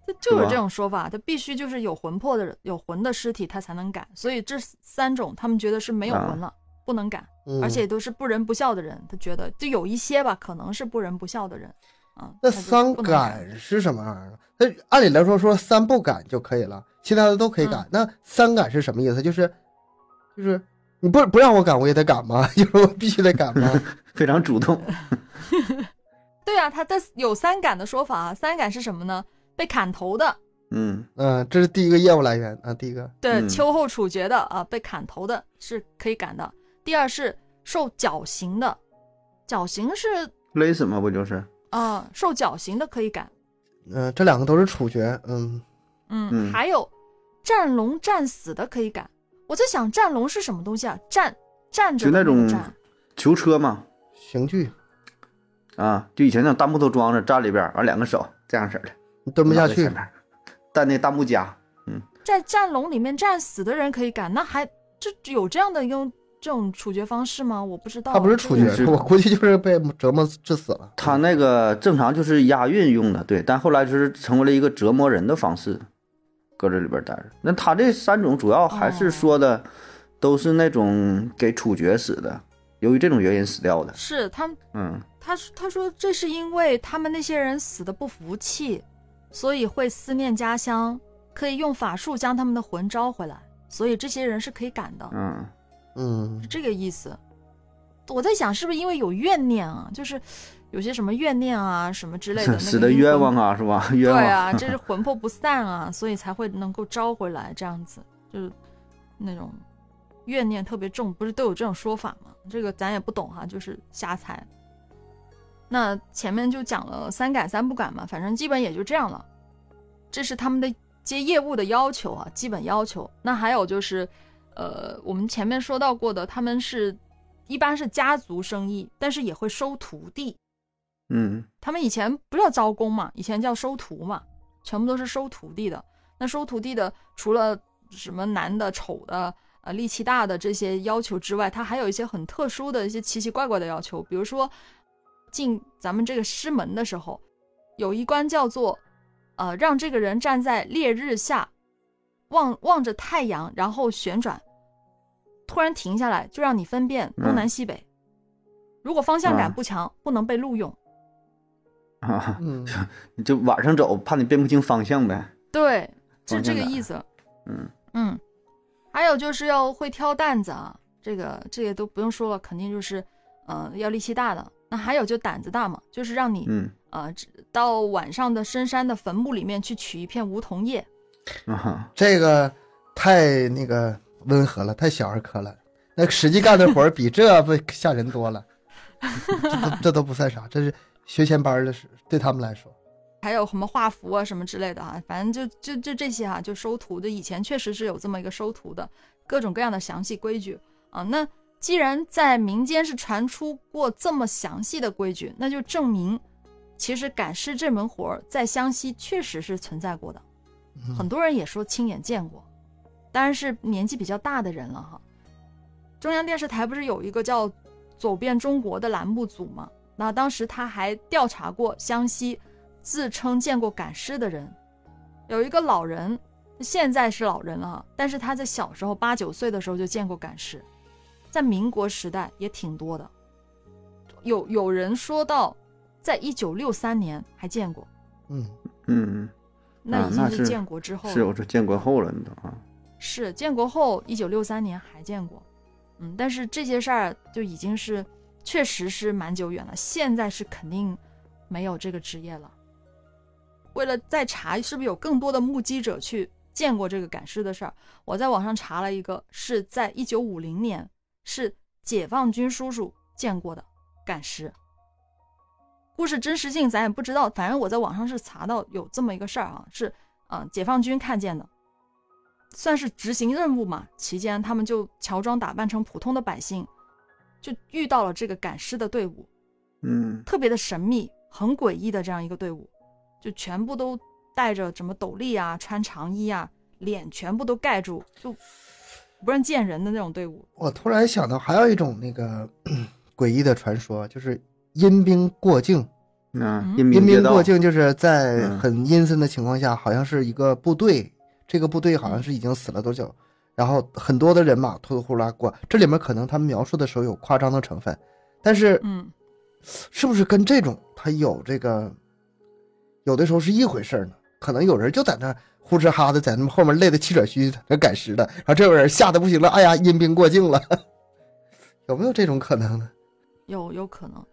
这就是这种说法，他必须就是有魂魄的人，有魂的尸体他才能赶。所以这三种他们觉得是没有魂了，不能赶，嗯、而且都是不仁不孝的人。他觉得就有一些吧，可能是不仁不孝的人啊。那三赶赶是什么玩意儿？那按理来说说三不赶就可以了，其他的都可以赶。嗯那三赶是什么意思？就是就是你不不让我赶，我也得赶吗？[LAUGHS] 就是我必须得赶吗？[LAUGHS] 非常主动。[LAUGHS] 对啊，他的有三赶的说法啊。三赶是什么呢？被砍头的，嗯嗯，这是第一个业务来源啊，第一个。对，嗯秋后处决的啊，被砍头的是可以赶的。第二是受绞刑的，绞刑是勒死嘛，不就是？啊、受绞刑的可以赶。嗯、这两个都是处决。嗯，嗯，嗯还有战龙战死的可以赶。我在想战龙是什么东西啊？战站着的就那种囚车嘛，刑具啊，就以前那种大木头桩子站里边儿，完两个手这样式儿的，你蹲不下去带那大木夹。嗯在战龙里面战死的人可以赶，那还这有这样的用这种处决方式吗？我不知道。他不是处决，我估计就是被折磨致死了。他那个正常就是押运用的，对，但后来就是成为了一个折磨人的方式，搁这里边待着。那他这三种主要还是说的都是那种给处决死的，由于这种原因死掉的。是他嗯他说他说这是因为他们那些人死的不服气，所以会思念家乡，可以用法术将他们的魂招回来，所以这些人是可以赶的，嗯，嗯是，这个意思。我在想是不是因为有怨念啊，就是有些什么怨念啊什么之类的，[LAUGHS] 那个死的冤枉啊，是吧？[LAUGHS] 冤对枉。啊，这是魂魄不散啊，所以才会能够招回来这样子，就是那种怨念特别重，不是都有这种说法吗？这个咱也不懂哈，就是瞎猜。那前面就讲了三改三不改嘛，反正基本也就这样了。这是他们的接业务的要求啊，基本要求。那还有就是，呃，我们前面说到过的，他们是一般是家族生意，但是也会收徒弟。嗯他们以前不叫招工嘛，以前叫收徒嘛，全部都是收徒弟的。那收徒弟的，除了什么男的、丑的、呃力气大的这些要求之外，他还有一些很特殊的一些奇奇怪怪的要求，比如说进咱们这个师门的时候，有一关叫做，呃，让这个人站在烈日下，望望着太阳，然后旋转，突然停下来，就让你分辨东南西北。如果方向感啊不强，不能被录用。啊，嗯，你就晚上走，怕你辨不清方向呗。对，是方向感这个意思。嗯嗯，还有就是要会挑担子啊，这个这个都不用说了，肯定就是，呃，要力气大的。那还有就胆子大嘛，就是让你嗯呃到晚上的深山的坟墓里面去取一片梧桐叶。啊，这个太那个温和了，太小儿科了。那实际干的活儿比这不吓人多了，[LAUGHS] 这都这都不算啥，这是学前班的是，对他们来说。还有什么画符啊什么之类的哈、反正就就就这些哈、就收徒的。以前确实是有这么一个收徒的各种各样的详细规矩啊。那既然在民间是传出过这么详细的规矩，那就证明其实赶尸这门活儿在湘西确实是存在过的。嗯很多人也说亲眼见过，当然是年纪比较大的人了哈。中央电视台不是有一个叫“走遍中国”的栏目组吗？那当时他还调查过湘西自称见过赶尸的人，有一个老人，现在是老人了哈，但是他在小时候八九岁的时候就见过赶尸，在民国时代也挺多的。有有人说到，在一九六三年还见过，嗯，嗯，那已经是建国之后了。是我说建国后了，你都啊，是建国后，一九六三年还见过，嗯，但是这些事儿就已经是确实是蛮久远了，现在是肯定没有这个职业了。为了再查是不是有更多的目击者去见过这个赶尸的事儿，我在网上查了一个，是在一九五零年是解放军叔叔见过的赶尸。故事真实性咱也不知道，反正我在网上是查到有这么一个事儿啊，是嗯、解放军看见的，算是执行任务嘛。期间他们就乔装打扮成普通的百姓，就遇到了这个赶尸的队伍，嗯特别的神秘、很诡异的这样一个队伍，就全部都戴着什么斗笠啊、穿长衣啊，脸全部都盖住，就不让见人的那种队伍。我突然想到，还有一种那个 [CLEARS THROAT] 诡异的传说，就是阴兵过境。啊嗯，阴兵过，境就是在嗯很阴森的情况下，好像是一个部队，这个部队好像是已经死了多久，然后很多的人马突突呼啦过，这里面可能他们描述的时候有夸张的成分，但是嗯，是不是跟这种他有这个，有的时候是一回事呢？可能有人就在那呼哧哈的在那后面累得气喘吁吁，在那赶尸的，然后这有人吓得不行了，哎呀，阴兵过境了，[LAUGHS] 有没有这种可能呢？有有可能。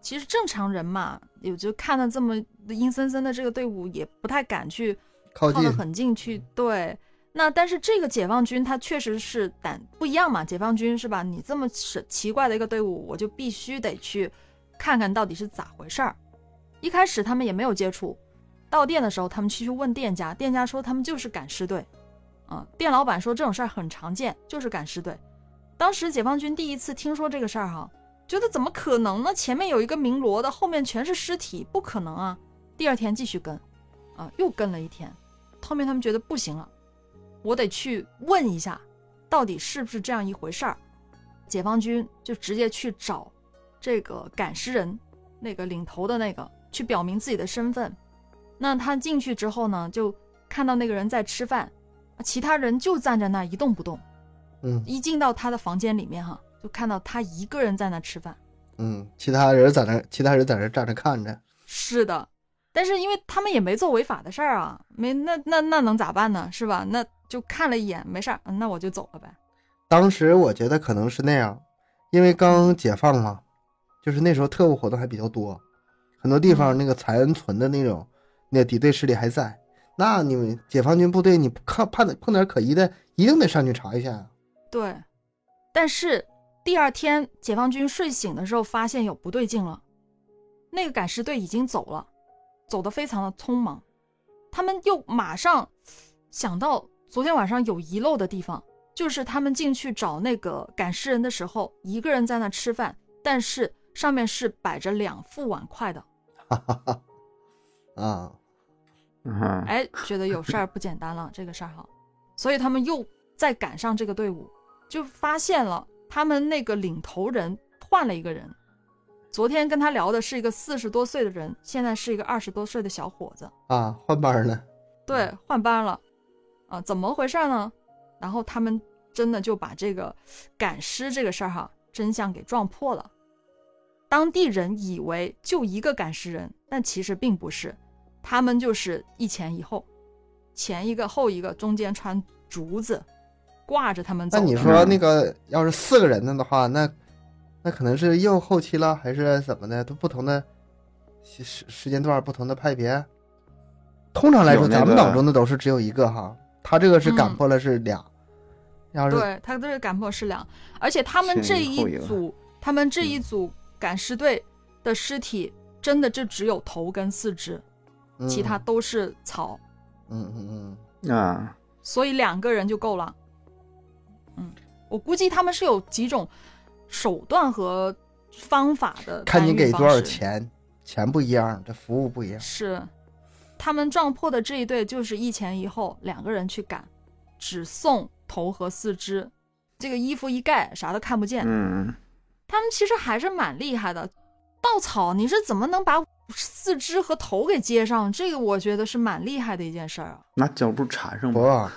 其实正常人嘛，也就看到这么阴森森的这个队伍，也不太敢去靠近去。对，那但是这个解放军他确实是胆不一样嘛，解放军是吧？你这么是奇怪的一个队伍，我就必须得去看看到底是咋回事儿。一开始他们也没有接触，到店的时候他们去去问店家，店家说他们就是赶尸队，啊、店老板说这种事儿很常见，就是赶尸队。当时解放军第一次听说这个事儿哈，觉得怎么可能呢？前面有一个鸣锣的，后面全是尸体，不可能啊！第二天继续跟，啊，又跟了一天，后面他们觉得不行了，我得去问一下，到底是不是这样一回事儿。解放军就直接去找这个赶尸人，那个领头的那个，去表明自己的身份。那他进去之后呢，就看到那个人在吃饭，其他人就站在那一动不动。嗯一进到他的房间里面哈，就看到他一个人在那吃饭。嗯，其他人在那，其他人在那站着看着。是的，但是因为他们也没做违法的事儿啊，没那那那能咋办呢？是吧？那就看了一眼，没事儿，嗯那我就走了呗。当时我觉得可能是那样，因为刚解放嘛，就是那时候特务活动还比较多，很多地方那个残存的那种那个敌对势力还在。那你们解放军部队，你看碰碰点可疑的，一定得上去查一下。对，但是第二天解放军睡醒的时候，发现有不对劲了，那个赶尸队已经走了，走得非常的匆忙，他们又马上想到昨天晚上有遗漏的地方，就是他们进去找那个赶尸人的时候，一个人在那吃饭，但是上面是摆着两副碗筷的，哈哈哈，啊，嗯哎，觉得有事儿不简单了，这个事儿哈，所以他们又再赶上这个队伍，就发现了他们那个领头人换了一个人。昨天跟他聊的是一个四十多岁的人，现在是一个二十多岁的小伙子。啊，换班了。对，换班了，啊，怎么回事呢？然后他们真的就把这个赶尸这个事儿哈，真相给撞破了。当地人以为就一个赶尸人，但其实并不是，他们就是一前一后，前一个后一个，中间穿竹子，挂着他们走。那你说那个要是四个人的话，那那可能是又后期了，还是怎么的？都不同的时时时间段，不同的派别。通常来说，咱们脑中的都是只有一个哈，他这个是赶嗯破了是俩。要是对他这个赶破是两，而且他们这一组，他们这一组赶尸队的尸体，真的就只有头跟四肢，嗯。其他都是草，嗯嗯嗯。啊，所以两个人就够了。嗯，我估计他们是有几种手段和方法的嗯，看你给多少。钱，钱不一样，这服务不一样。是，他们撞破的这一对就是一前一后两个人去赶，只送头和四肢，这个衣服一盖啥都看不见。嗯，他们其实还是蛮厉害的。稻草，你是怎么能把四肢和头给接上？这个我觉得是蛮厉害的一件事儿啊。拿胶布缠上不吧。，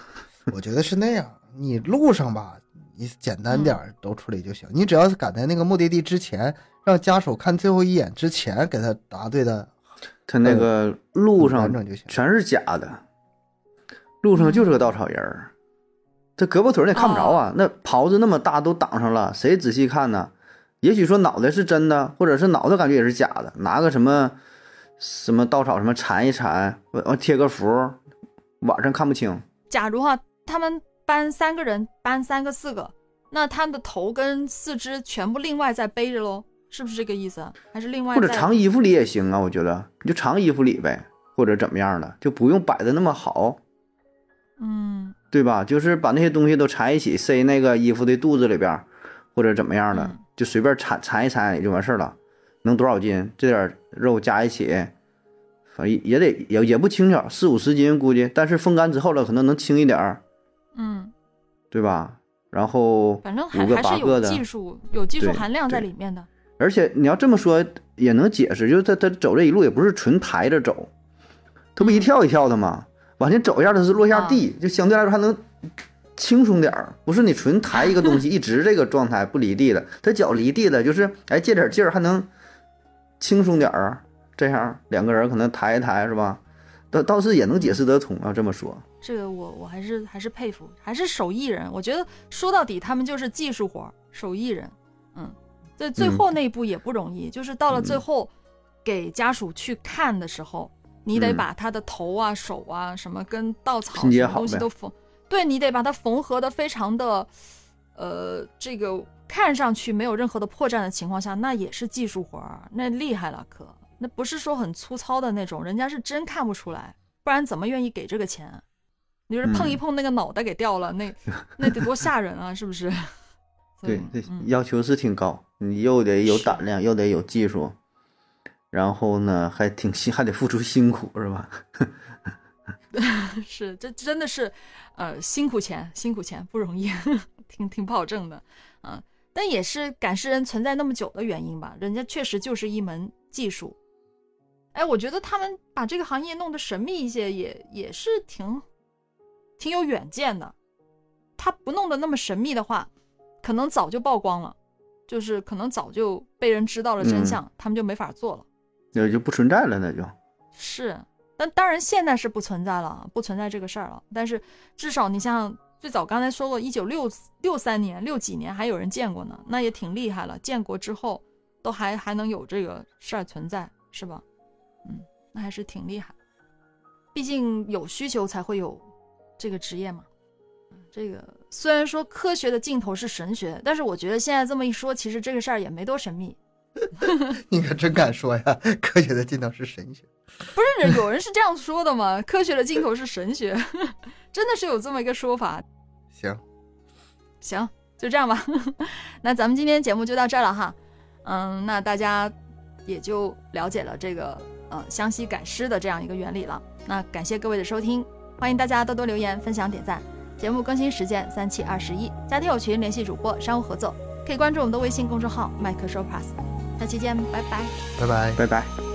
我觉得是那样。你路上吧，你简单点儿都处理就行。你只要是赶在那个目的地之前，让家属看最后一眼之前给他答对的他那个路上。全是假的，路上就是个稻草人儿，这胳膊腿儿你也看不着啊。那袍子那么大都挡上了，谁仔细看呢？也许说脑袋是真的，或者是脑袋感觉也是假的，拿个什么什么稻草什么缠一缠，完完贴个符，晚上看不清。假如哈，他们搬三个人，搬三个四个，那他的头跟四肢全部另外再背着喽，是不是这个意思？还是另外或者再藏衣服里也行啊，我觉得你就藏衣服里呗，或者怎么样的，就不用摆的那么好，嗯对吧？就是把那些东西都缠一起，塞那个衣服的肚子里边儿，或者怎么样的，嗯就随便缠缠一缠也就完事儿了。能多少斤？这点儿肉加一起，反正也得也也不轻巧，四五十斤估计，但是风干之后了，可能能轻一点儿，嗯，对吧？然后反正还还是有技术有技术含量在里面的。而且你要这么说也能解释，就是他他走这一路也不是纯抬着走，他不一跳一跳的吗？往前走一下，他是落下地，就相对来说还能轻松点儿。不是你纯抬一个东西 [LAUGHS] 一直这个状态不离地的，他脚离地了，就是哎借点劲儿还能轻松点儿。这样两个人可能抬一抬是吧？倒倒是也能解释得通啊。这么说，这个我我还是还是佩服，还是手艺人。我觉得说到底，他们就是技术活，手艺人。嗯，在最后那一步也不容易，就是到了最后给家属去看的时候，你得嗯把他的头啊、手啊什么跟稻草什么东西都缝，对你得把它缝合的非常的，呃，这个看上去没有任何的破绽的情况下，那也是技术活儿，那厉害了可。那不是说很粗糙的那种，人家是真看不出来，不然怎么愿意给这个钱？你就是碰一嗯碰那个脑袋给掉了，那那得多吓人啊，是不是？[LAUGHS] 对，要求是挺高，你又得有胆量，又得有技术，然后呢还挺辛，还得付出辛苦，是吧？[LAUGHS] 是这真的是，呃，辛苦钱，辛苦钱不容易，[LAUGHS] 挺挺不好挣的啊。但也是赶尸人存在那么久的原因吧，人家确实就是一门技术。哎，我觉得他们把这个行业弄得神秘一些也，也是挺挺有远见的。他不弄得那么神秘的话，可能早就曝光了，就是可能早就被人知道了真嗯相，他们就没法做了。那就不存在了，那就。是，但当然现在是不存在了，不存在这个事儿了。但是至少你像最早刚才说过，一九六六三年、六几年还有人见过呢，那也挺厉害了。建国之后都还还能有这个事儿存在，是吧？嗯，那还是挺厉害。毕竟有需求才会有这个职业嘛。嗯这个虽然说科学的尽头是神学，但是我觉得现在这么一说，其实这个事儿也没多神秘。[LAUGHS] 你可真敢说呀！科学的尽头是神学。不是有人是这样说的吗？科学的尽头是神学，真的是有这么一个说法。行，行，就这样吧。[LAUGHS] 那咱们今天节目就到这儿了哈。嗯，那大家也就了解了这个呃湘西赶尸的这样一个原理了。那感谢各位的收听，欢迎大家多多留言、分享、点赞。节目更新时间三七二十一，加听友群联系主播，商务合作可以关注我们的微信公众号麦克说 plus。下期见，拜拜。拜拜。拜拜。